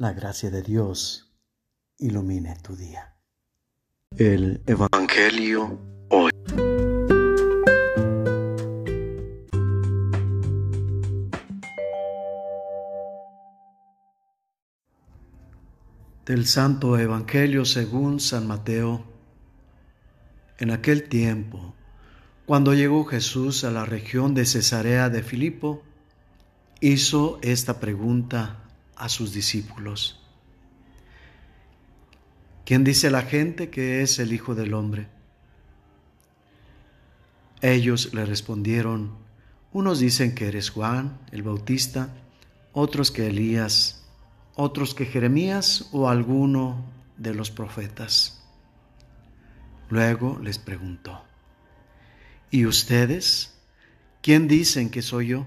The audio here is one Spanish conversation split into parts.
La gracia de Dios ilumine tu día. El Evangelio hoy. Del Santo Evangelio según San Mateo. En aquel tiempo, cuando llegó Jesús a la región de Cesarea de Filipo, hizo esta pregunta a sus discípulos. ¿Quién dice la gente que es el Hijo del Hombre? Ellos le respondieron, unos dicen que eres Juan el Bautista, otros que Elías, otros que Jeremías o alguno de los profetas. Luego les preguntó, ¿y ustedes? ¿Quién dicen que soy yo?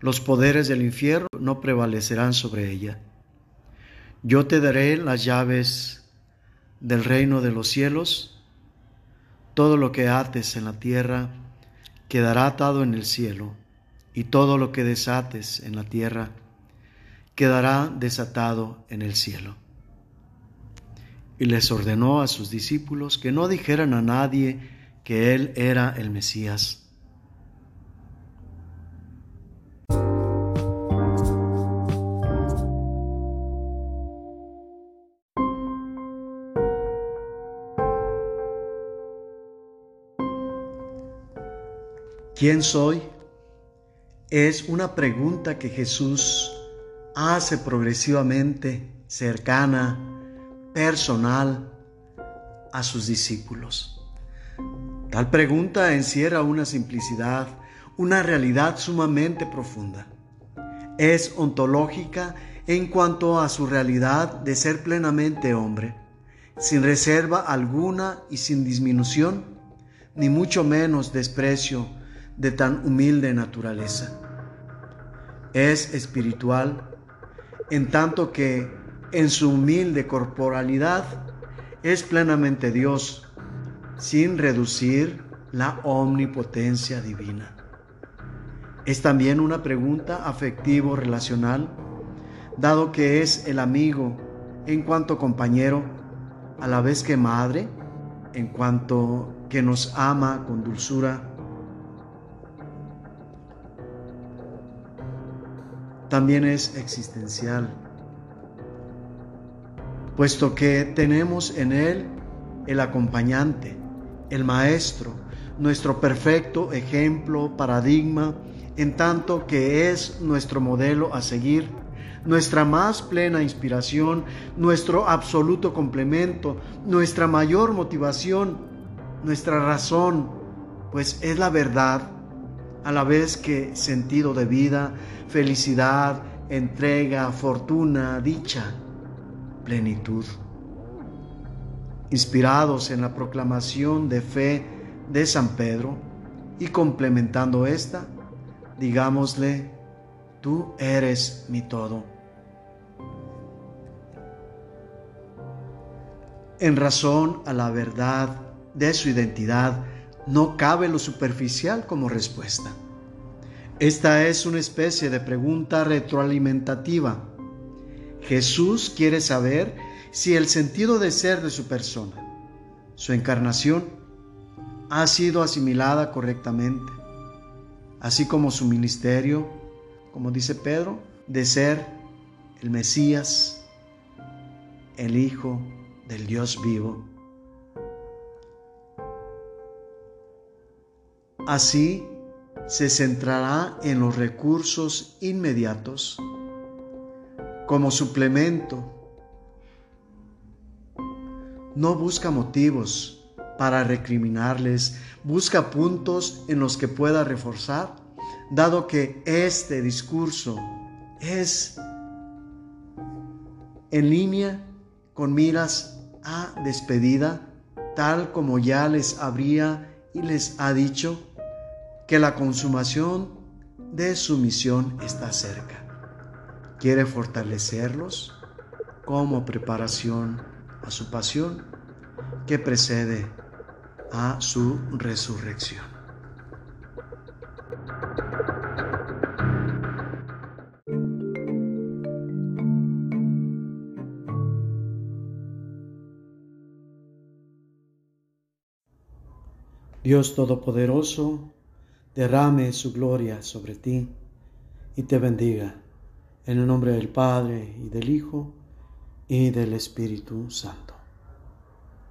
los poderes del infierno no prevalecerán sobre ella. Yo te daré las llaves del reino de los cielos. Todo lo que ates en la tierra quedará atado en el cielo, y todo lo que desates en la tierra quedará desatado en el cielo. Y les ordenó a sus discípulos que no dijeran a nadie que él era el Mesías ¿Quién soy? Es una pregunta que Jesús hace progresivamente cercana, personal a sus discípulos. Tal pregunta encierra una simplicidad, una realidad sumamente profunda. Es ontológica en cuanto a su realidad de ser plenamente hombre, sin reserva alguna y sin disminución, ni mucho menos desprecio de tan humilde naturaleza. Es espiritual en tanto que en su humilde corporalidad es plenamente Dios, sin reducir la omnipotencia divina. Es también una pregunta afectivo-relacional, dado que es el amigo en cuanto compañero, a la vez que madre, en cuanto que nos ama con dulzura también es existencial, puesto que tenemos en Él el acompañante, el Maestro, nuestro perfecto ejemplo, paradigma, en tanto que es nuestro modelo a seguir, nuestra más plena inspiración, nuestro absoluto complemento, nuestra mayor motivación, nuestra razón, pues es la verdad a la vez que sentido de vida, felicidad, entrega, fortuna, dicha, plenitud. Inspirados en la proclamación de fe de San Pedro y complementando esta, digámosle, tú eres mi todo. En razón a la verdad de su identidad, no cabe lo superficial como respuesta. Esta es una especie de pregunta retroalimentativa. Jesús quiere saber si el sentido de ser de su persona, su encarnación, ha sido asimilada correctamente, así como su ministerio, como dice Pedro, de ser el Mesías, el Hijo del Dios vivo. Así se centrará en los recursos inmediatos como suplemento. No busca motivos para recriminarles, busca puntos en los que pueda reforzar, dado que este discurso es en línea con miras a despedida, tal como ya les habría y les ha dicho que la consumación de su misión está cerca. Quiere fortalecerlos como preparación a su pasión que precede a su resurrección. Dios Todopoderoso, derrame su gloria sobre ti y te bendiga. En el nombre del Padre y del Hijo y del Espíritu Santo.